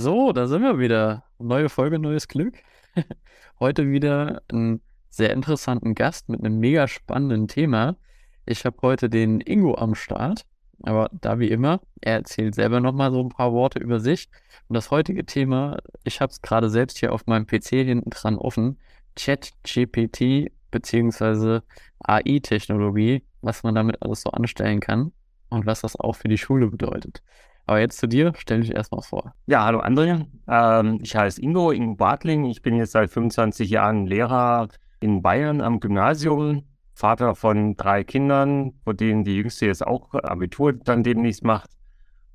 So, da sind wir wieder. Neue Folge, neues Glück. Heute wieder einen sehr interessanten Gast mit einem mega spannenden Thema. Ich habe heute den Ingo am Start, aber da wie immer, er erzählt selber nochmal so ein paar Worte über sich. Und das heutige Thema, ich habe es gerade selbst hier auf meinem PC hinten dran offen, Chat-GPT beziehungsweise AI-Technologie, was man damit alles so anstellen kann und was das auch für die Schule bedeutet. Aber jetzt zu dir, stell dich erstmal vor. Ja, hallo André. Ähm, ich heiße Ingo, Ingo Bartling. Ich bin jetzt seit 25 Jahren Lehrer in Bayern am Gymnasium, Vater von drei Kindern, von denen die jüngste jetzt auch Abitur dann demnächst macht.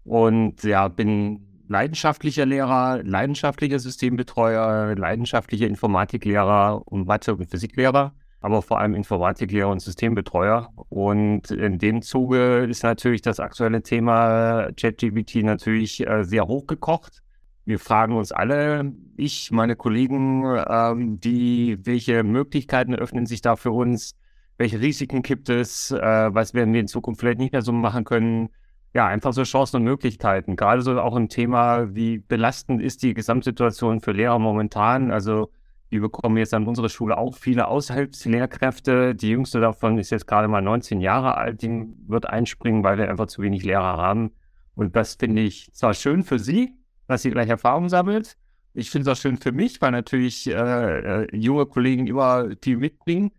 Und ja, bin leidenschaftlicher Lehrer, leidenschaftlicher Systembetreuer, leidenschaftlicher Informatiklehrer und Mathe- und Physiklehrer aber vor allem Informatiklehrer und Systembetreuer. Und in dem Zuge ist natürlich das aktuelle Thema ChatGPT natürlich äh, sehr hochgekocht. Wir fragen uns alle, ich, meine Kollegen, ähm, die, welche Möglichkeiten öffnen sich da für uns? Welche Risiken gibt es? Äh, was werden wir in Zukunft vielleicht nicht mehr so machen können? Ja, einfach so Chancen und Möglichkeiten. Gerade so auch ein Thema, wie belastend ist die Gesamtsituation für Lehrer momentan? Also wir bekommen jetzt an unserer Schule auch viele Aushilfslehrkräfte. Die jüngste davon ist jetzt gerade mal 19 Jahre alt. Die wird einspringen, weil wir einfach zu wenig Lehrer haben. Und das finde ich zwar schön für sie, dass sie gleich Erfahrung sammelt. Ich finde es auch schön für mich, weil natürlich äh, äh, junge Kollegen immer viel mitbringen.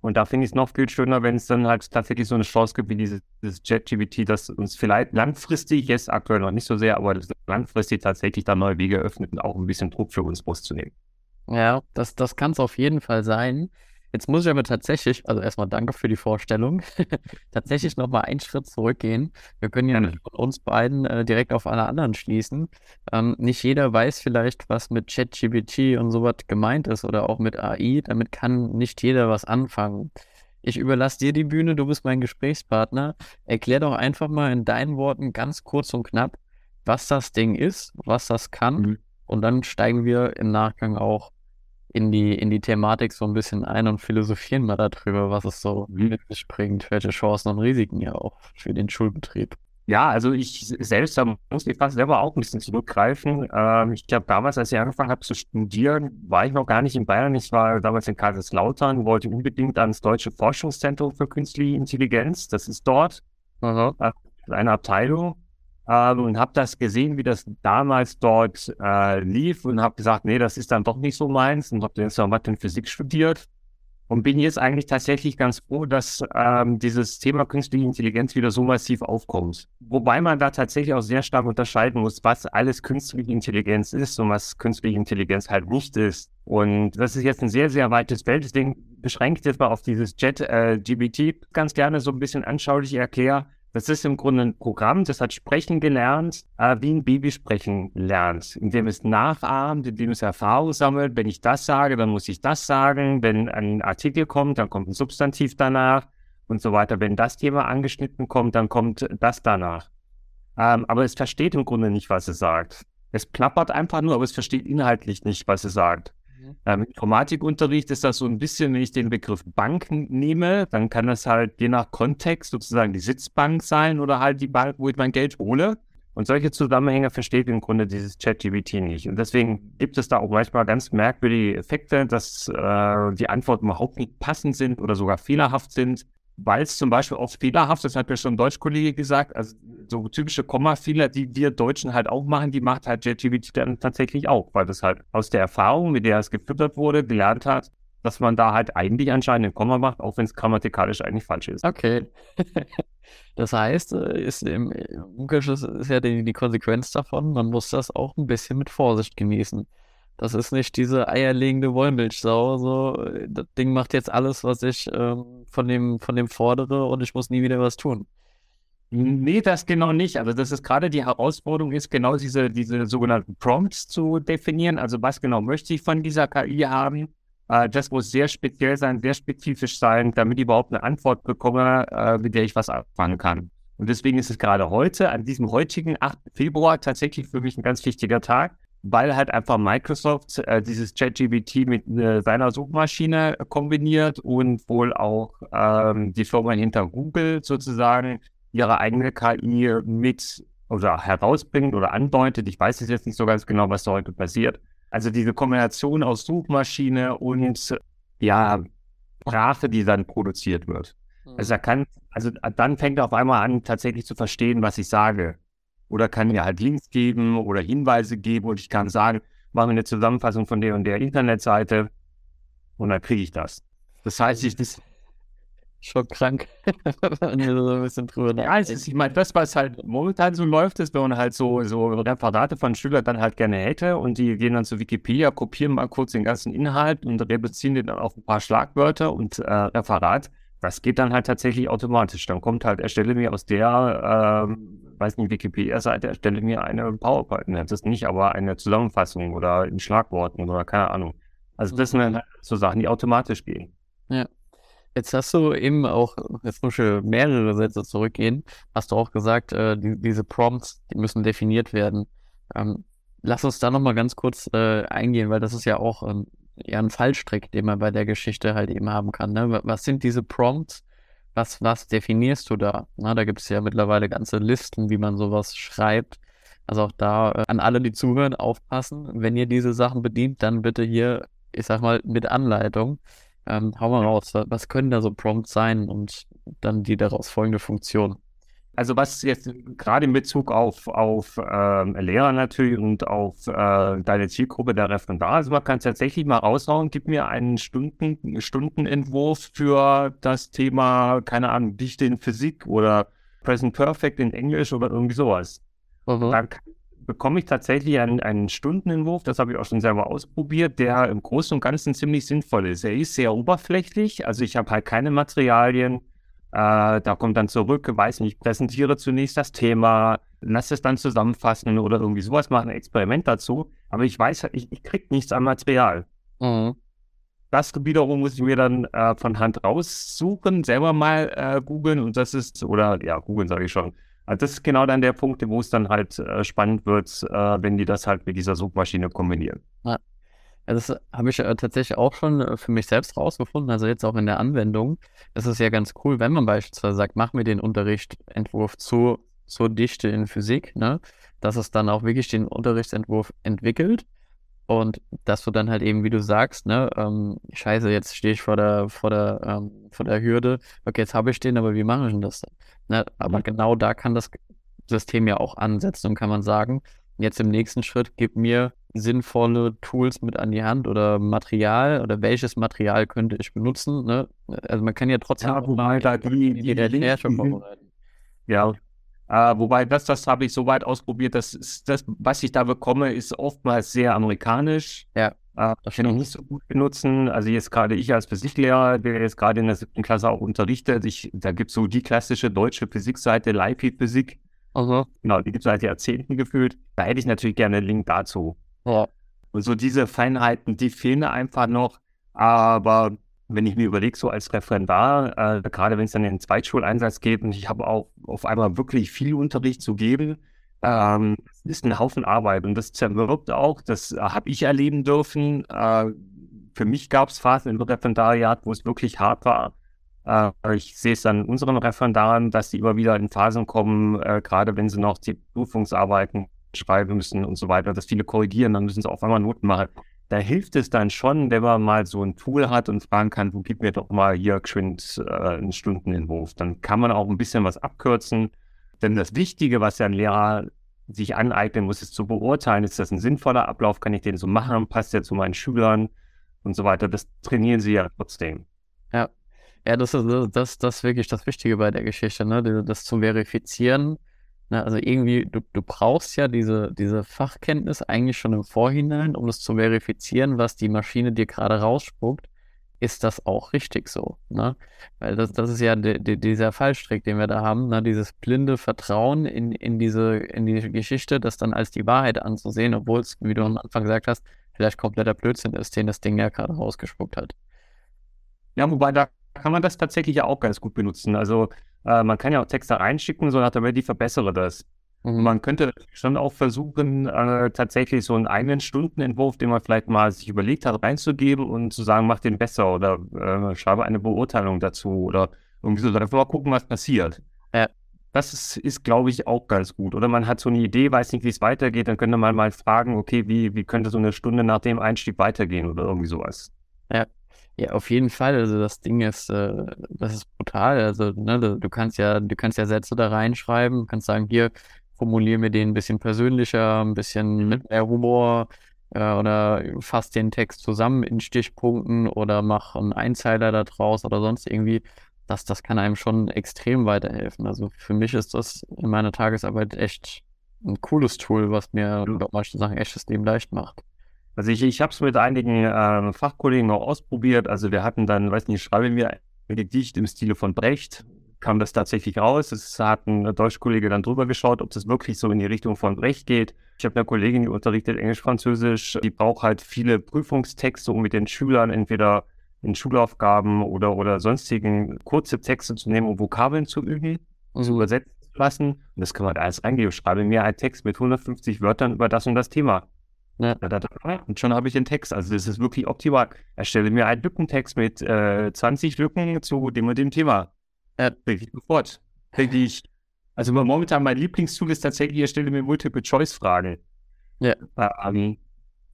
Und da finde ich es noch viel schöner, wenn es dann halt tatsächlich so eine Chance gibt wie dieses, dieses JetGBT, das uns vielleicht langfristig, jetzt aktuell noch nicht so sehr, aber langfristig tatsächlich da neue Wege öffnet und auch ein bisschen Druck für uns rauszunehmen. Ja, das, das kann es auf jeden Fall sein. Jetzt muss ich aber tatsächlich, also erstmal danke für die Vorstellung, tatsächlich nochmal einen Schritt zurückgehen. Wir können ja von uns beiden äh, direkt auf alle anderen schließen. Ähm, nicht jeder weiß vielleicht, was mit ChatGPT und sowas gemeint ist oder auch mit AI. Damit kann nicht jeder was anfangen. Ich überlasse dir die Bühne, du bist mein Gesprächspartner. Erklär doch einfach mal in deinen Worten ganz kurz und knapp, was das Ding ist, was das kann. Mhm. Und dann steigen wir im Nachgang auch in die, in die Thematik so ein bisschen ein und philosophieren mal darüber, was es so mhm. mit sich bringt, welche Chancen und Risiken ja auch für den Schulbetrieb. Ja, also ich selbst, da muss ich fast selber auch ein bisschen zurückgreifen. Ähm, ich glaube, damals, als ich angefangen habe zu studieren, war ich noch gar nicht in Bayern. Ich war damals in Kaiserslautern, wollte unbedingt ans Deutsche Forschungszentrum für Künstliche Intelligenz. Das ist dort. Mhm. Eine Abteilung ähm, und habe das gesehen, wie das damals dort äh, lief und habe gesagt, nee, das ist dann doch nicht so meins und habe dann so Mathe und Physik studiert und bin jetzt eigentlich tatsächlich ganz froh, dass ähm, dieses Thema künstliche Intelligenz wieder so massiv aufkommt. Wobei man da tatsächlich auch sehr stark unterscheiden muss, was alles künstliche Intelligenz ist und was künstliche Intelligenz halt nicht ist. Und das ist jetzt ein sehr, sehr weites Feld. Deswegen beschränkt jetzt mal auf dieses Jet äh, GBT ganz gerne so ein bisschen anschaulich erklären das ist im Grunde ein Programm, das hat Sprechen gelernt, äh, wie ein Baby sprechen lernt, indem es nachahmt, indem es Erfahrung sammelt. Wenn ich das sage, dann muss ich das sagen. Wenn ein Artikel kommt, dann kommt ein Substantiv danach und so weiter. Wenn das Thema angeschnitten kommt, dann kommt das danach. Ähm, aber es versteht im Grunde nicht, was es sagt. Es plappert einfach nur, aber es versteht inhaltlich nicht, was es sagt. Mhm. Ähm, Informatikunterricht ist das so ein bisschen, wenn ich den Begriff Bank nehme, dann kann das halt je nach Kontext sozusagen die Sitzbank sein oder halt die Bank, wo ich mein Geld hole. Und solche Zusammenhänge versteht im Grunde dieses ChatGPT nicht. Und deswegen gibt es da auch manchmal ganz merkwürdige Effekte, dass äh, die Antworten überhaupt nicht passend sind oder sogar fehlerhaft sind weil es zum Beispiel oft fehlerhaft, das hat ja schon ein Deutschkollege gesagt, also so typische Kommafehler, die wir Deutschen halt auch machen, die macht halt JetGPT dann tatsächlich auch, weil das halt aus der Erfahrung, mit der es gefüttert wurde, gelernt hat, dass man da halt eigentlich anscheinend ein Komma macht, auch wenn es grammatikalisch eigentlich falsch ist. Okay. das heißt, äh, ist im Umkehrschluss ist ja die, die Konsequenz davon, man muss das auch ein bisschen mit Vorsicht genießen. Das ist nicht diese eierlegende Wollmilchsau. So, das Ding macht jetzt alles, was ich ähm, von, dem, von dem fordere und ich muss nie wieder was tun. Nee, das genau nicht. Also das ist gerade die Herausforderung, ist genau diese, diese sogenannten Prompts zu definieren. Also was genau möchte ich von dieser KI haben? Äh, das muss sehr speziell sein, sehr spezifisch sein, damit ich überhaupt eine Antwort bekomme, äh, mit der ich was anfangen kann. Und deswegen ist es gerade heute, an diesem heutigen 8. Februar, tatsächlich für mich ein ganz wichtiger Tag, weil halt einfach Microsoft äh, dieses ChatGPT mit äh, seiner Suchmaschine kombiniert und wohl auch ähm, die Firma hinter Google sozusagen ihre eigene KI mit oder herausbringt oder andeutet. Ich weiß es jetzt nicht so ganz genau, was da heute passiert. Also diese Kombination aus Suchmaschine und ja, Sprache, die dann produziert wird. Mhm. Also er kann, also dann fängt er auf einmal an, tatsächlich zu verstehen, was ich sage. Oder kann mir halt Links geben oder Hinweise geben und ich kann sagen, mach mir eine Zusammenfassung von der und der Internetseite und dann kriege ich das. Das heißt, ich das schon krank, wenn wir so ein bisschen drüber Ja, es ist, ich meine, das, was halt momentan so läuft, ist, wenn man halt so, so Referate von Schülern dann halt gerne hätte und die gehen dann zu Wikipedia, kopieren mal kurz den ganzen Inhalt und reduzieren den dann auf ein paar Schlagwörter und äh, Referat. Das geht dann halt tatsächlich automatisch. Dann kommt halt, erstelle mir aus der, äh, weiß nicht, Wikipedia-Seite, erstelle mir eine PowerPoint. Das ist nicht aber eine Zusammenfassung oder in Schlagworten oder keine Ahnung. Also das sind dann halt so Sachen, die automatisch gehen. Ja. Jetzt hast du eben auch, jetzt muss ich mehrere Sätze zurückgehen, hast du auch gesagt, äh, die, diese Prompts, die müssen definiert werden. Ähm, lass uns da nochmal ganz kurz äh, eingehen, weil das ist ja auch ähm, ja ein Fallstrick, den man bei der Geschichte halt eben haben kann. Ne? Was sind diese Prompts? Was, was definierst du da? Na, da gibt es ja mittlerweile ganze Listen, wie man sowas schreibt. Also auch da äh, an alle, die zuhören, aufpassen. Wenn ihr diese Sachen bedient, dann bitte hier, ich sag mal, mit Anleitung. Ähm, hau mal raus, was können da so Prompts sein und dann die daraus folgende Funktion? Also was jetzt gerade in Bezug auf, auf ähm, Lehrer natürlich und auf äh, deine Zielgruppe der Referendar, also man kann tatsächlich mal raushauen, gib mir einen Stunden, Stundenentwurf für das Thema, keine Ahnung, Dichte in Physik oder Present Perfect in Englisch oder irgendwie sowas. Mhm. Dann bekomme ich tatsächlich einen, einen Stundenentwurf, das habe ich auch schon selber ausprobiert, der im Großen und Ganzen ziemlich sinnvoll ist. Er ist sehr oberflächlich, also ich habe halt keine Materialien. Äh, da kommt dann zurück, weiß nicht, ich präsentiere zunächst das Thema, lass es dann zusammenfassen oder irgendwie sowas, mache ein Experiment dazu. Aber ich weiß, ich, ich kriege nichts an Material. Mhm. Das wiederum muss ich mir dann äh, von Hand raussuchen, selber mal äh, googeln und das ist, oder ja, googeln sage ich schon, also das ist genau dann der Punkt, wo es dann halt äh, spannend wird, äh, wenn die das halt mit dieser Suchmaschine kombinieren. Ja. Das habe ich äh, tatsächlich auch schon äh, für mich selbst rausgefunden, also jetzt auch in der Anwendung. Das ist ja ganz cool, wenn man beispielsweise sagt, mach mir den Unterrichtsentwurf zu, zur Dichte in Physik, ne? dass es dann auch wirklich den Unterrichtsentwurf entwickelt und dass du dann halt eben, wie du sagst, ne, ähm, scheiße, jetzt stehe ich vor der, vor der, ähm, vor der Hürde, okay, jetzt habe ich den, aber wie mache ich denn das dann? Ne? Aber mhm. genau da kann das System ja auch ansetzen und kann man sagen, jetzt im nächsten Schritt gib mir sinnvolle Tools mit an die Hand oder Material oder welches Material könnte ich benutzen. Ne? Also man kann ja trotzdem ja, wobei da die, die, die Recherche vorbereiten. Ja, äh, wobei das, das habe ich soweit ausprobiert, das ist das, was ich da bekomme, ist oftmals sehr amerikanisch. Ja. Äh, das kann ich nicht so gut benutzen. Also jetzt gerade ich als Physiklehrer, der jetzt gerade in der siebten Klasse auch unterrichtet, ich, da gibt es so die klassische deutsche Physikseite, Leipi Physik. Also. Genau, die gibt es seit Jahrzehnten gefühlt. Da hätte ich natürlich gerne einen Link dazu. Ja. Und so diese Feinheiten, die fehlen einfach noch. Aber wenn ich mir überlege, so als Referendar, äh, gerade wenn es dann den Zweitschuleinsatz geht und ich habe auch auf einmal wirklich viel Unterricht zu geben, ähm, ist ein Haufen Arbeit und das zerwirbt auch, das äh, habe ich erleben dürfen. Äh, für mich gab es Phasen im Referendariat, wo es wirklich hart war. Äh, ich sehe es an unseren Referendaren, dass sie immer wieder in Phasen kommen, äh, gerade wenn sie noch die Prüfungsarbeiten schreiben müssen und so weiter, dass viele korrigieren, dann müssen sie auf einmal Noten machen. Da hilft es dann schon, wenn man mal so ein Tool hat und fragen kann, wo gib mir doch mal hier geschwind äh, einen Stundenentwurf. Dann kann man auch ein bisschen was abkürzen denn das Wichtige, was ja ein Lehrer sich aneignen muss, ist zu beurteilen, ist das ein sinnvoller Ablauf, kann ich den so machen, passt der zu meinen Schülern und so weiter. Das trainieren sie ja trotzdem. Ja, ja, das ist das, das wirklich das Wichtige bei der Geschichte, ne? Das zu verifizieren. Ne? Also irgendwie, du, du brauchst ja diese, diese Fachkenntnis eigentlich schon im Vorhinein, um das zu verifizieren, was die Maschine dir gerade rausspuckt ist das auch richtig so. Ne? Weil das, das ist ja de, de, dieser Fallstrick, den wir da haben, ne? dieses blinde Vertrauen in, in, diese, in die Geschichte, das dann als die Wahrheit anzusehen, obwohl es, wie du am Anfang gesagt hast, vielleicht kompletter Blödsinn ist, den das Ding ja gerade rausgespuckt hat. Ja, wobei da kann man das tatsächlich ja auch ganz gut benutzen. Also äh, man kann ja auch Texte einschicken, so nach der Welt, die verbessere das. Mhm. Man könnte schon auch versuchen, äh, tatsächlich so einen eigenen Stundenentwurf, den man vielleicht mal sich überlegt hat, reinzugeben und zu sagen, mach den besser oder äh, schreibe eine Beurteilung dazu oder irgendwie so, einfach mal gucken, was passiert. Ja. das ist, ist glaube ich, auch ganz gut. Oder man hat so eine Idee, weiß nicht, wie es weitergeht, dann könnte man mal fragen, okay, wie, wie könnte so eine Stunde nach dem Einstieg weitergehen oder irgendwie sowas. Ja, ja, auf jeden Fall. Also das Ding ist, äh, das ist brutal. Also, ne, du kannst ja, du kannst ja Sätze da reinschreiben, kannst sagen, hier, formuliere mir den ein bisschen persönlicher, ein bisschen mit mehr Humor äh, oder fass den Text zusammen in Stichpunkten oder mach einen Einzeiler da draus oder sonst irgendwie das, das kann einem schon extrem weiterhelfen. Also für mich ist das in meiner Tagesarbeit echt ein cooles Tool, was mir bei manchen Sachen echt das Leben leicht macht. Also ich, ich habe es mit einigen äh, Fachkollegen auch ausprobiert. Also wir hatten dann, weiß nicht, schreibe mir ein Gedicht im Stile von Brecht, kam das tatsächlich raus. Es hat ein Deutschkollege dann drüber geschaut, ob das wirklich so in die Richtung von Brecht geht. Ich habe eine Kollegin, die unterrichtet Englisch, Französisch. Die braucht halt viele Prüfungstexte, um mit den Schülern entweder in Schulaufgaben oder, oder sonstigen kurze Texte zu nehmen, um Vokabeln zu üben und zu übersetzen zu lassen. Und das kann man da alles eingeben. Schreibe mir einen Text mit 150 Wörtern über das und das Thema. Ja. Und schon habe ich den Text. Also das ist wirklich optimal. Erstelle mir einen Lückentext mit äh, 20 Lücken zu dem und dem Thema. Ja. Wirklich sofort. Ich, also momentan mein Lieblingstool ist tatsächlich, erstelle mir Multiple-Choice-Fragen. Ja. Ähm,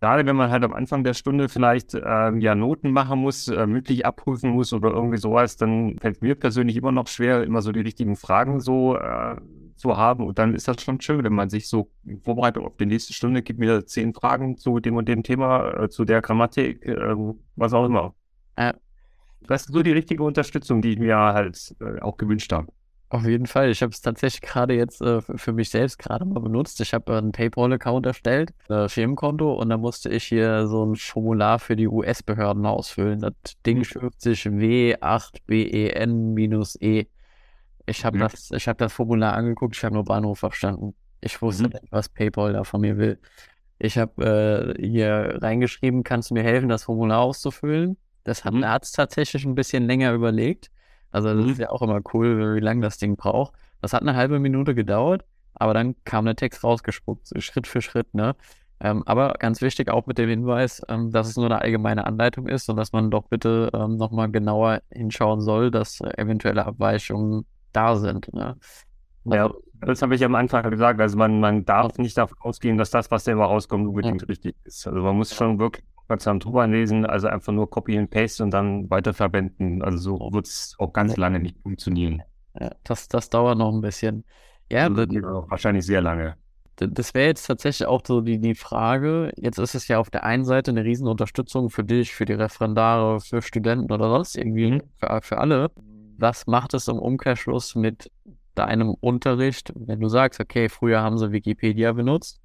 gerade wenn man halt am Anfang der Stunde vielleicht ähm, ja Noten machen muss, äh, mündlich abprüfen muss oder irgendwie sowas, dann fällt mir persönlich immer noch schwer, immer so die richtigen Fragen so äh, zu haben. Und dann ist das schon schön, wenn man sich so vorbereitet auf die nächste Stunde, gibt mir zehn Fragen zu dem und dem Thema, äh, zu der Grammatik, äh, was auch immer. Äh, das ist so die richtige Unterstützung, die ich mir halt äh, auch gewünscht habe. Auf jeden Fall. Ich habe es tatsächlich gerade jetzt äh, für mich selbst gerade mal benutzt. Ich habe einen PayPal-Account erstellt, ein Firmenkonto, und da musste ich hier so ein Formular für die US-Behörden ausfüllen. Das Ding mhm. schrift sich W8BEN-E. Ich habe mhm. das, hab das Formular angeguckt, ich habe nur Bahnhof verstanden. Ich wusste mhm. nicht, was PayPal da von mir will. Ich habe äh, hier reingeschrieben, kannst du mir helfen, das Formular auszufüllen? Das hat mhm. ein Arzt tatsächlich ein bisschen länger überlegt. Also das mhm. ist ja auch immer cool, wie lange das Ding braucht. Das hat eine halbe Minute gedauert, aber dann kam der Text rausgespuckt, Schritt für Schritt, ne? Ähm, aber ganz wichtig auch mit dem Hinweis, ähm, dass es nur eine allgemeine Anleitung ist und dass man doch bitte ähm, nochmal genauer hinschauen soll, dass äh, eventuelle Abweichungen da sind. Ne? Also, ja, das habe ich am Anfang gesagt. Also man, man darf nicht davon ausgehen, dass das, was da immer rauskommt, unbedingt ja. richtig ist. Also man muss schon wirklich aufmerksam drüber lesen, also einfach nur Copy and Paste und dann weiterverwenden. Also so wird es auch ganz lange nicht funktionieren. Ja, das, das dauert noch ein bisschen. Ja, das, wahrscheinlich sehr lange. Das wäre jetzt tatsächlich auch so die, die Frage. Jetzt ist es ja auf der einen Seite eine Riesenunterstützung für dich, für die Referendare, für Studenten oder sonst irgendwie, mhm. für, für alle. Was macht es im Umkehrschluss mit deinem Unterricht, wenn du sagst, okay, früher haben sie Wikipedia benutzt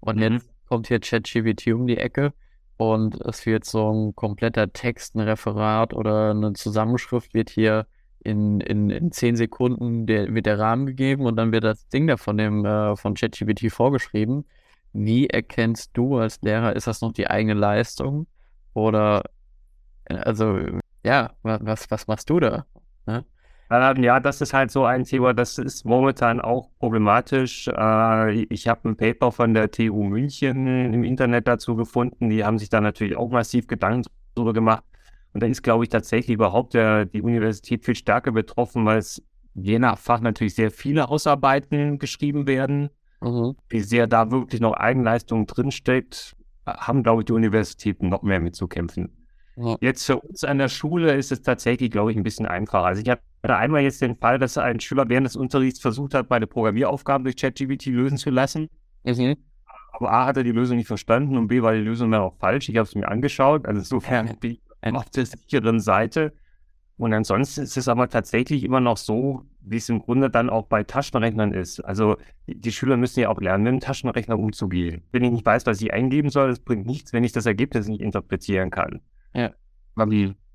und mhm. jetzt kommt hier ChatGPT um die Ecke und es wird so ein kompletter Text, ein Referat oder eine Zusammenschrift wird hier in, in, in zehn Sekunden der, wird der Rahmen gegeben und dann wird das Ding da von dem äh, von ChatGPT vorgeschrieben. Wie erkennst du als Lehrer, ist das noch die eigene Leistung? Oder äh, also ja, was, was machst du da? Ne? Ja, das ist halt so ein Thema, das ist momentan auch problematisch. Äh, ich habe ein Paper von der TU München im Internet dazu gefunden. Die haben sich da natürlich auch massiv Gedanken darüber gemacht. Und da ist, glaube ich, tatsächlich überhaupt der, die Universität viel stärker betroffen, weil es je nach Fach natürlich sehr viele Hausarbeiten geschrieben werden. Mhm. Wie sehr da wirklich noch Eigenleistung drinsteckt, haben, glaube ich, die Universitäten noch mehr mitzukämpfen. Ja. Jetzt für uns an der Schule ist es tatsächlich, glaube ich, ein bisschen einfacher. Also ich hatte einmal jetzt den Fall, dass ein Schüler während des Unterrichts versucht hat, meine Programmieraufgaben durch ChatGPT lösen zu lassen. Mhm. Aber A hat er die Lösung nicht verstanden und B war die Lösung dann auch falsch. Ich habe es mir angeschaut. Also insofern bin ich auf der sicheren Seite. Und ansonsten ist es aber tatsächlich immer noch so, wie es im Grunde dann auch bei Taschenrechnern ist. Also die, die Schüler müssen ja auch lernen, mit dem Taschenrechner umzugehen. Wenn ich nicht weiß, was ich eingeben soll, das bringt nichts, wenn ich das Ergebnis nicht interpretieren kann. Ja.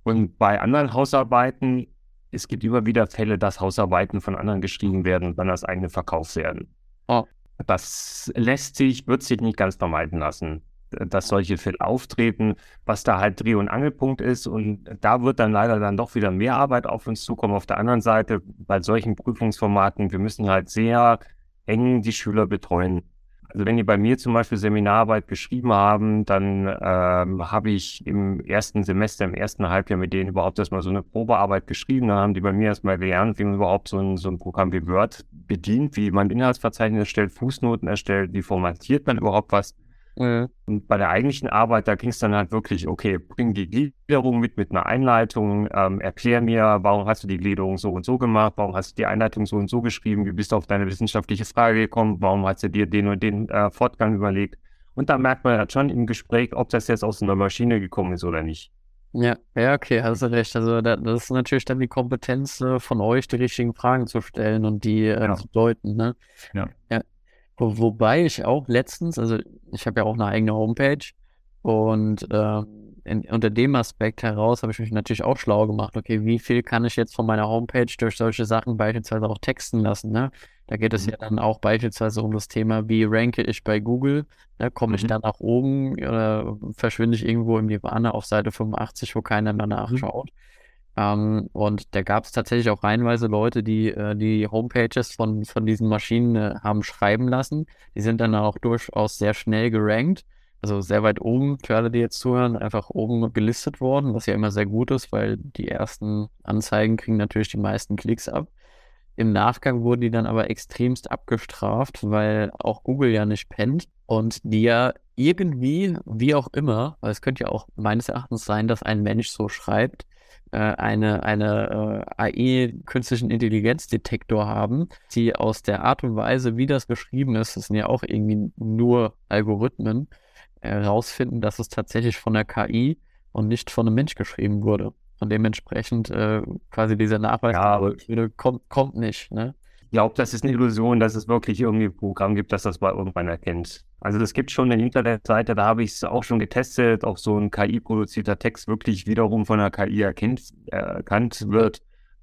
Und bei anderen Hausarbeiten, es gibt immer wieder Fälle, dass Hausarbeiten von anderen geschrieben werden und dann als eigene verkauft werden. Oh. Das lässt sich, wird sich nicht ganz vermeiden lassen, dass solche Fälle auftreten, was da halt Dreh- und Angelpunkt ist. Und da wird dann leider dann doch wieder mehr Arbeit auf uns zukommen. Auf der anderen Seite, bei solchen Prüfungsformaten, wir müssen halt sehr eng die Schüler betreuen. Also wenn die bei mir zum Beispiel Seminararbeit geschrieben haben, dann ähm, habe ich im ersten Semester, im ersten Halbjahr mit denen überhaupt erstmal so eine Probearbeit geschrieben. Dann haben die bei mir erstmal gelernt, wie man überhaupt so ein, so ein Programm wie Word bedient, wie man Inhaltsverzeichnis erstellt, Fußnoten erstellt, wie formatiert man überhaupt was. Mhm. Und bei der eigentlichen Arbeit, da ging es dann halt wirklich, okay, bring die Gliederung mit, mit einer Einleitung, ähm, erklär mir, warum hast du die Gliederung so und so gemacht, warum hast du die Einleitung so und so geschrieben, wie bist du auf deine wissenschaftliche Frage gekommen, warum hast du dir den und den äh, Fortgang überlegt. Und da merkt man halt schon im Gespräch, ob das jetzt aus einer Maschine gekommen ist oder nicht. Ja, ja, okay, hast du recht. Also da, das ist natürlich dann die Kompetenz äh, von euch, die richtigen Fragen zu stellen und die äh, ja. zu deuten, ne? Ja. ja. Wo, wobei ich auch letztens, also ich habe ja auch eine eigene Homepage und äh, in, unter dem Aspekt heraus habe ich mich natürlich auch schlau gemacht. Okay, wie viel kann ich jetzt von meiner Homepage durch solche Sachen beispielsweise auch texten lassen? Ne? Da geht es mhm. ja dann auch beispielsweise um das Thema, wie ranke ich bei Google? Ne? Komme ich mhm. da nach oben oder verschwinde ich irgendwo im Nirvana auf Seite 85, wo keiner mehr mhm. nachschaut? Mhm. Ähm, und da gab es tatsächlich auch reihenweise Leute, die äh, die Homepages von, von diesen Maschinen äh, haben schreiben lassen. Die sind dann auch durchaus sehr schnell gerankt. Also sehr weit oben, für alle, die jetzt zuhören, einfach oben gelistet worden, was ja immer sehr gut ist, weil die ersten Anzeigen kriegen natürlich die meisten Klicks ab. Im Nachgang wurden die dann aber extremst abgestraft, weil auch Google ja nicht pennt und die ja irgendwie, wie auch immer, weil es könnte ja auch meines Erachtens sein, dass ein Mensch so schreibt, äh, eine, eine äh, AI, künstlichen Intelligenzdetektor haben, die aus der Art und Weise, wie das geschrieben ist, das sind ja auch irgendwie nur Algorithmen, herausfinden, dass es tatsächlich von der KI und nicht von einem Mensch geschrieben wurde. Und dementsprechend äh, quasi dieser Nachweis ja, kommt, kommt nicht. Ne? Ich glaube, das ist eine Illusion, dass es wirklich irgendwie ein Programm gibt, das das mal irgendwann erkennt. Also es gibt schon eine Internetseite, da habe ich es auch schon getestet, ob so ein KI-produzierter Text wirklich wiederum von der KI erkennt, erkannt wird.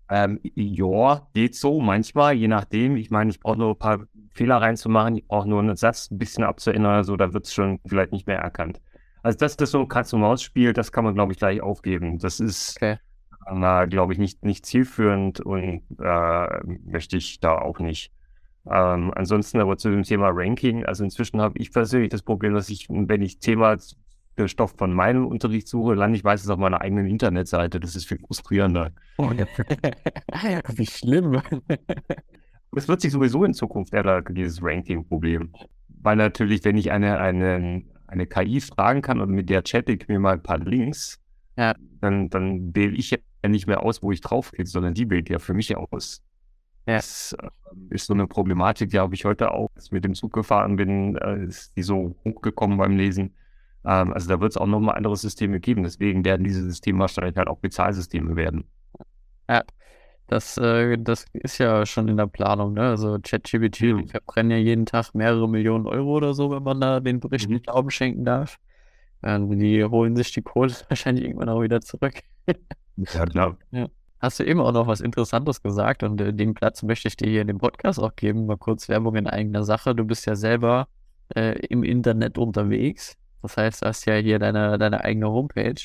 Ähm, ja, geht so manchmal, je nachdem. Ich meine, ich brauche nur ein paar Fehler reinzumachen, ich brauche nur einen Satz ein bisschen abzuändern, so, da wird es schon vielleicht nicht mehr erkannt. Also, dass das so ein Katz-und-Maus-Spiel, das kann man, glaube ich, gleich aufgeben. Das ist, okay. äh, glaube ich, nicht, nicht zielführend und äh, möchte ich da auch nicht. Ähm, ansonsten aber zu dem Thema Ranking, also inzwischen habe ich persönlich das Problem, dass ich, wenn ich Thema der Stoff von meinem Unterricht suche, lande ich meistens auf meiner eigenen Internetseite. Das ist viel frustrierender. Oh, ja. Wie schlimm. Es wird sich sowieso in Zukunft ändern, dieses Ranking-Problem. Weil natürlich, wenn ich eine, eine, eine KI fragen kann und mit der chatte ich mir mal ein paar Links, ja. dann, dann wähle ich ja nicht mehr aus, wo ich draufklicke, sondern die wählt ja für mich aus. Ja. Das äh, ist so eine Problematik, die habe ich heute auch, als ich mit dem Zug gefahren bin, äh, ist die so hochgekommen beim Lesen ähm, also da wird es auch nochmal andere Systeme geben. Deswegen werden diese Systeme wahrscheinlich halt auch Bezahlsysteme werden. Ja, das, äh, das ist ja schon in der Planung. Ne? Also ChatGPT mhm. verbrennen ja jeden Tag mehrere Millionen Euro oder so, wenn man da den Bericht mhm. Glauben schenken darf. Ähm, die holen sich die Kohle wahrscheinlich irgendwann auch wieder zurück. ja, klar. Ja. Hast du eben auch noch was Interessantes gesagt und äh, den Platz möchte ich dir hier in dem Podcast auch geben. Mal kurz Werbung in eigener Sache. Du bist ja selber äh, im Internet unterwegs. Das heißt, du hast ja hier deine, deine eigene Homepage.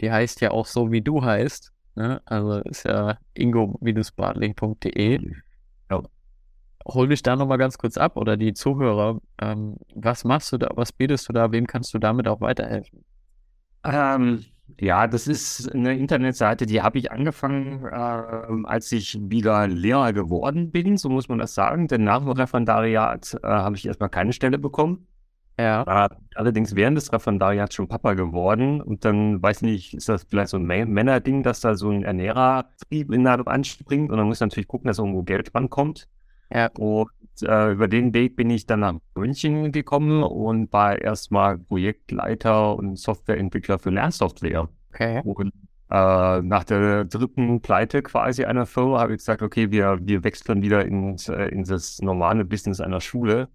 Die heißt ja auch so, wie du heißt. Ne? Also ist ja ingo-bartling.de. Ja. Hol dich da nochmal ganz kurz ab oder die Zuhörer. Ähm, was machst du da? Was bietest du da? Wem kannst du damit auch weiterhelfen? Ähm, ja, das ist eine Internetseite, die habe ich angefangen, äh, als ich wieder Lehrer geworden bin, so muss man das sagen. Denn nach dem Referendariat äh, habe ich erstmal keine Stelle bekommen. Ja. War allerdings während des Referendariats schon Papa geworden und dann, weiß nicht, ist das vielleicht so ein Männerding, dass da so ein Ernährertrieb in Nadel anspringt und dann muss natürlich gucken, dass irgendwo Geld rankommt. Ja. Und äh, über den Weg bin ich dann nach München gekommen und war erstmal Projektleiter und Softwareentwickler für Lernsoftware. Okay. Und äh, nach der dritten Pleite quasi einer Firma habe ich gesagt, okay, wir, wir wechseln wieder ins, äh, in das normale Business einer Schule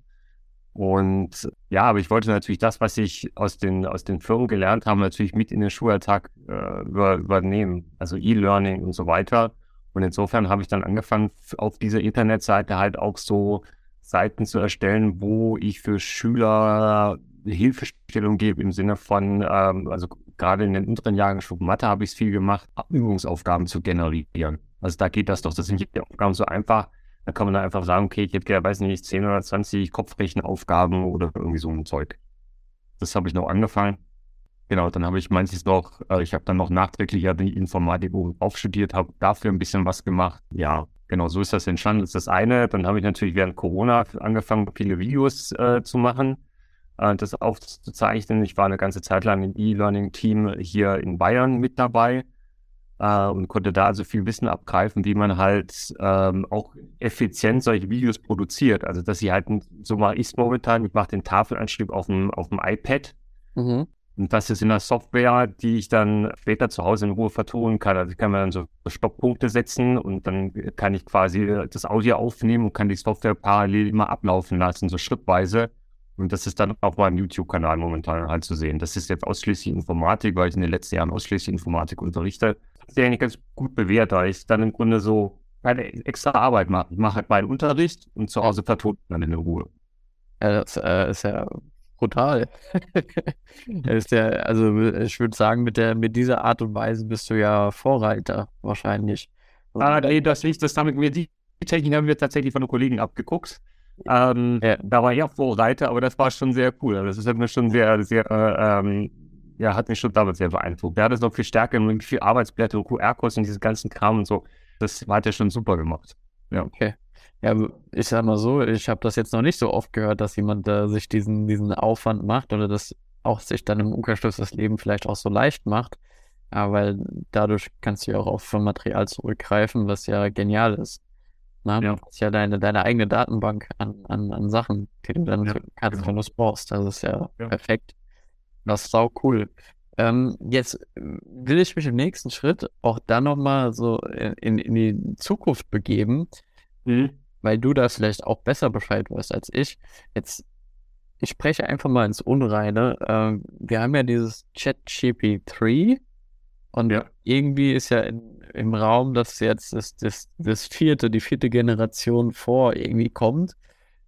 und ja, aber ich wollte natürlich das, was ich aus den, aus den Firmen gelernt habe, natürlich mit in den Schulalltag äh, über, übernehmen. Also E-Learning und so weiter. Und insofern habe ich dann angefangen, auf dieser Internetseite halt auch so Seiten zu erstellen, wo ich für Schüler Hilfestellung gebe im Sinne von, ähm, also gerade in den unteren Jahrgangsstufen Mathe habe ich es viel gemacht, Übungsaufgaben zu generieren. Also da geht das doch, das sind die Aufgaben so einfach, Da kann man dann einfach sagen, okay, ich hätte gerne, weiß nicht, 10 oder 20 Kopfrechenaufgaben oder irgendwie so ein Zeug. Das habe ich noch angefangen. Genau, dann habe ich manches noch, äh, ich habe dann noch nachträglich ja die Informatik aufstudiert, habe dafür ein bisschen was gemacht. Ja, genau, so ist das entstanden. Das ist das eine. Dann habe ich natürlich während Corona angefangen, viele Videos äh, zu machen, äh, das aufzuzeichnen. Ich war eine ganze Zeit lang im E-Learning-Team hier in Bayern mit dabei äh, und konnte da also viel Wissen abgreifen, wie man halt ähm, auch effizient solche Videos produziert. Also dass sie halt, so mal ist momentan, ich mache den Tafelanschrieb auf dem, auf dem iPad. Mhm. Und das ist in der Software, die ich dann später zu Hause in Ruhe vertonen kann. Also ich kann mir dann so Stopppunkte setzen und dann kann ich quasi das Audio aufnehmen und kann die Software parallel immer ablaufen lassen, so schrittweise. Und das ist dann auf meinem YouTube-Kanal momentan halt zu sehen. Das ist jetzt ausschließlich Informatik, weil ich in den letzten Jahren ausschließlich Informatik unterrichte sich eigentlich ganz gut bewährt, da ich dann im Grunde so keine extra Arbeit mache. Ich mache halt meinen Unterricht und zu Hause vertont dann in der Ruhe. Ja, das äh, ist ja brutal. ist ja, also ich würde sagen, mit der, mit dieser Art und Weise bist du ja Vorreiter wahrscheinlich. Ah, nee, das liegt, das damit mir die Technik haben wir tatsächlich von den Kollegen abgeguckt. Ähm, ja. Da war ich auch Vorreiter, aber das war schon sehr cool. Also das ist mir schon sehr, sehr ähm, ja, hat mich schon damals sehr beeindruckt. Der hat es noch viel stärker, mit viel Arbeitsblätter und QR-Codes und diesen ganzen Kram und so. Das hat er schon super gemacht. Ja. Okay. Ja, ich sag mal so, ich habe das jetzt noch nicht so oft gehört, dass jemand äh, sich diesen, diesen Aufwand macht oder das auch sich dann im Umkehrschluss das Leben vielleicht auch so leicht macht. Ja, weil dadurch kannst du ja auch auf Material zurückgreifen, was ja genial ist. Na, ja. Das ist ja deine, deine eigene Datenbank an, an, an Sachen, die du dann ja, kannst, genau. wenn du es brauchst. Das ist ja, ja. perfekt. Das ist sau cool. Ähm, jetzt will ich mich im nächsten Schritt auch dann nochmal so in, in die Zukunft begeben, mhm. Weil du da vielleicht auch besser Bescheid weißt als ich. Jetzt, ich spreche einfach mal ins Unreine. Ähm, wir haben ja dieses ChatGP3 und ja. irgendwie ist ja in, im Raum, dass jetzt das, das, das vierte, die vierte Generation vor irgendwie kommt.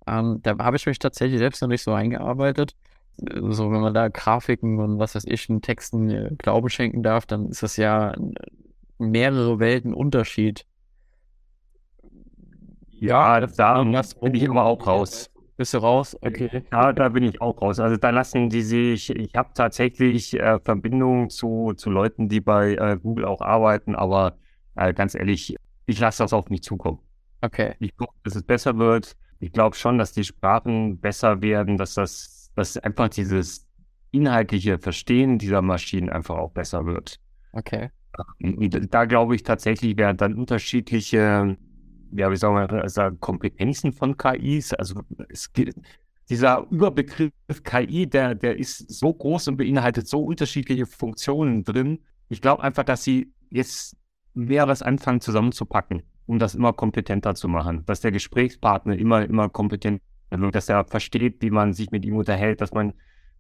Ähm, da habe ich mich tatsächlich selbst noch nicht so eingearbeitet so, wenn man da Grafiken und was weiß ich, in Texten äh, Glauben schenken darf, dann ist das ja mehrere Welten Unterschied. Ja, da bin ich immer auch raus. Bist du raus? Okay. Ja, da bin ich auch raus. Also da lassen die sich, ich habe tatsächlich äh, Verbindungen zu, zu Leuten, die bei äh, Google auch arbeiten, aber äh, ganz ehrlich, ich lasse das auf mich zukommen. Okay. Ich gucke, dass es besser wird. Ich glaube schon, dass die Sprachen besser werden, dass das dass einfach dieses inhaltliche Verstehen dieser Maschinen einfach auch besser wird. Okay. Da glaube ich tatsächlich werden dann unterschiedliche, ja, wie sagen wir, also Kompetenzen von KIs. Also es gibt, dieser Überbegriff KI, der, der ist so groß und beinhaltet so unterschiedliche Funktionen drin. Ich glaube einfach, dass sie jetzt mehreres anfangen zusammenzupacken, um das immer kompetenter zu machen. Dass der Gesprächspartner immer, immer kompetenter also, dass er versteht, wie man sich mit ihm unterhält, dass man,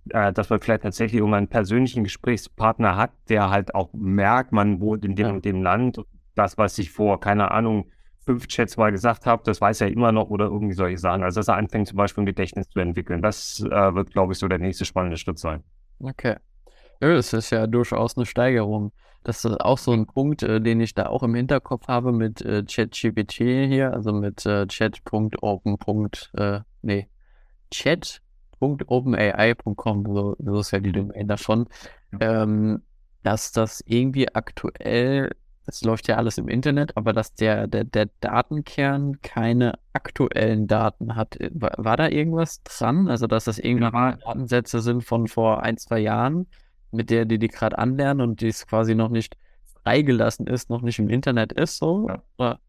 äh, dass man vielleicht tatsächlich irgendwann einen persönlichen Gesprächspartner hat, der halt auch merkt, man wohnt in dem und dem Land. Das, was ich vor, keine Ahnung, fünf Chats mal gesagt habe, das weiß er immer noch oder irgendwie solche Sachen. Also, dass er anfängt, zum Beispiel ein Gedächtnis zu entwickeln. Das äh, wird, glaube ich, so der nächste spannende Schritt sein. Okay. Ja, das ist ja durchaus eine Steigerung. Das ist auch so ein Punkt, äh, den ich da auch im Hinterkopf habe mit äh, ChatGPT hier, also mit äh, chat.open. Äh, nee, chat.openai.com, so, so ist ja die mhm. Domain davon, ähm, dass das irgendwie aktuell, das läuft ja alles im Internet, aber dass der, der, der Datenkern keine aktuellen Daten hat. War, war da irgendwas dran? Also, dass das irgendwie ja. Datensätze sind von vor ein, zwei Jahren? mit der die die gerade anlernen und die es quasi noch nicht freigelassen ist, noch nicht im Internet ist, so? Ja.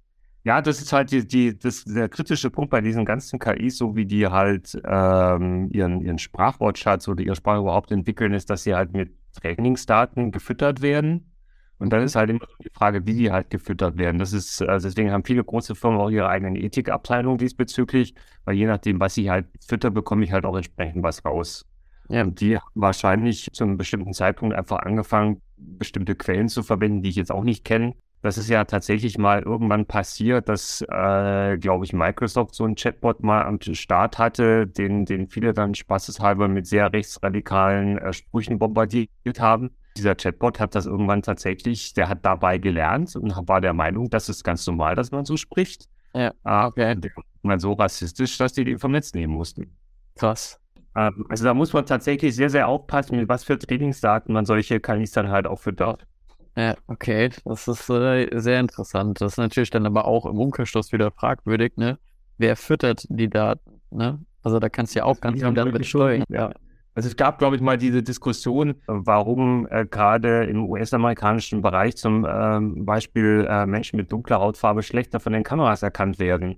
Ja, das ist halt die, die, das, der kritische Punkt bei diesen ganzen KIs, so wie die halt ähm, ihren, ihren Sprachwortschatz oder ihre Sprache überhaupt entwickeln, ist, dass sie halt mit Trainingsdaten gefüttert werden. Und dann mhm. ist halt immer die Frage, wie die halt gefüttert werden. Das ist, also deswegen haben viele große Firmen auch ihre eigenen Ethikabteilung diesbezüglich, weil je nachdem, was ich halt fütter, bekomme ich halt auch entsprechend was raus. Ja. Und die haben wahrscheinlich zu einem bestimmten Zeitpunkt einfach angefangen, bestimmte Quellen zu verwenden, die ich jetzt auch nicht kenne. Das ist ja tatsächlich mal irgendwann passiert, dass, äh, glaube ich, Microsoft so einen Chatbot mal am Start hatte, den, den viele dann spaßeshalber mit sehr rechtsradikalen äh, Sprüchen bombardiert haben. Dieser Chatbot hat das irgendwann tatsächlich, der hat dabei gelernt und war der Meinung, das ist ganz normal, dass man so spricht. Ja, ah, okay. Mal so rassistisch, dass die den vom Netz nehmen mussten. Krass. Ähm, also da muss man tatsächlich sehr, sehr aufpassen, mit was für Trainingsdaten man solche dann halt auch füttert. Ja, okay, das ist äh, sehr interessant. Das ist natürlich dann aber auch im Umkehrschluss wieder fragwürdig, ne? Wer füttert die Daten, ne? Also da kannst du ja auch ganz viel damit steuern. Ja. Also es gab, glaube ich, mal diese Diskussion, warum äh, gerade im US-amerikanischen Bereich zum ähm, Beispiel äh, Menschen mit dunkler Hautfarbe schlechter von den Kameras erkannt werden.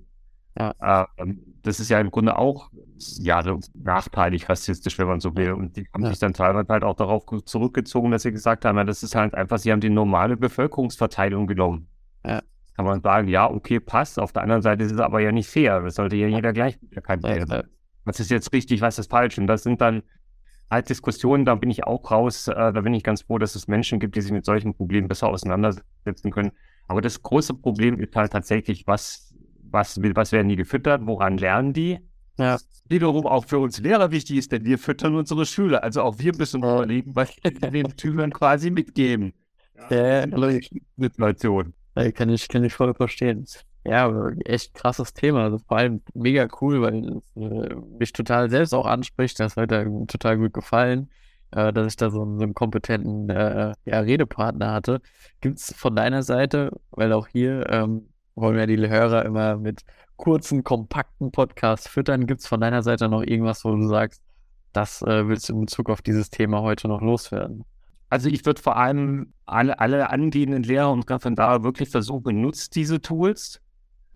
Ja. Äh, das ist ja im Grunde auch ja, nachteilig rassistisch, wenn man so will. Und die haben ja. sich dann teilweise halt auch darauf zurückgezogen, dass sie gesagt haben, ja, das ist halt einfach, sie haben die normale Bevölkerungsverteilung genommen. Ja. Kann man sagen, ja, okay, passt. Auf der anderen Seite ist es aber ja nicht fair. Das sollte ja jeder gleich erkannt werden. Was ist jetzt richtig, was ist falsch? Und das sind dann halt Diskussionen, da bin ich auch raus. Äh, da bin ich ganz froh, dass es Menschen gibt, die sich mit solchen Problemen besser auseinandersetzen können. Aber das große Problem ist halt tatsächlich, was, was, was werden die gefüttert, woran lernen die? Ja. Wiederum auch für uns Lehrer wichtig ist, denn wir füttern unsere Schüler. Also auch wir müssen ja. überlegen, was wir den Schülern quasi mitgeben. Ja, ja Situation. Kann ich, kann ich voll verstehen. Ja, echt krasses Thema. Also vor allem mega cool, weil es äh, mich total selbst auch anspricht. Das hat mir total gut gefallen, äh, dass ich da so, so einen kompetenten äh, ja, Redepartner hatte. Gibt es von deiner Seite, weil auch hier ähm, wollen wir die Hörer immer mit kurzen, kompakten Podcasts füttern, gibt es von deiner Seite noch irgendwas, wo du sagst, das äh, willst du in Bezug auf dieses Thema heute noch loswerden? Also ich würde vor allem alle, alle angehenden Lehrer und Referendare wirklich versuchen, nutzt diese Tools.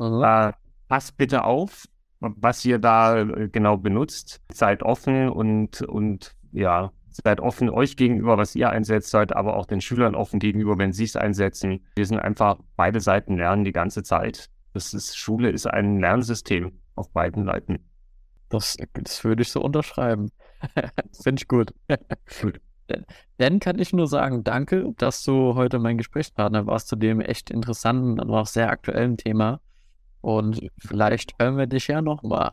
Mhm. Äh, passt bitte auf, was ihr da äh, genau benutzt. Seid offen und, und ja, seid offen euch gegenüber, was ihr einsetzt, seid aber auch den Schülern offen gegenüber, wenn sie es einsetzen. Wir sind einfach, beide Seiten lernen die ganze Zeit. Das ist, Schule ist ein Lernsystem auf beiden Seiten. Das, das würde ich so unterschreiben. Finde ich gut. gut. Dann kann ich nur sagen, danke, dass du heute mein Gesprächspartner warst zu dem echt interessanten und auch sehr aktuellen Thema. Und vielleicht hören wir dich ja nochmal.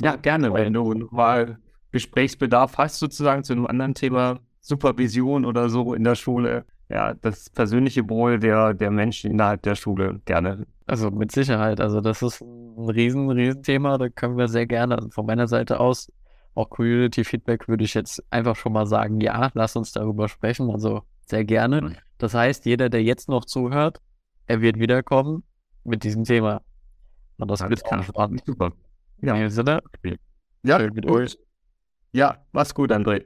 Ja, gerne, wenn du mal Gesprächsbedarf hast, sozusagen zu einem anderen Thema, Supervision oder so in der Schule. Ja, das persönliche Wohl der, der Menschen innerhalb der Schule gerne. Also mit Sicherheit. Also das ist ein riesen, riesen Thema. Da können wir sehr gerne von meiner Seite aus auch Community-Feedback würde ich jetzt einfach schon mal sagen, ja, lass uns darüber sprechen. Also sehr gerne. Das heißt, jeder, der jetzt noch zuhört, er wird wiederkommen mit diesem Thema. Und das wird auch spannend. Super. Ja. Ja, mit euch. Ja, mach's gut, André.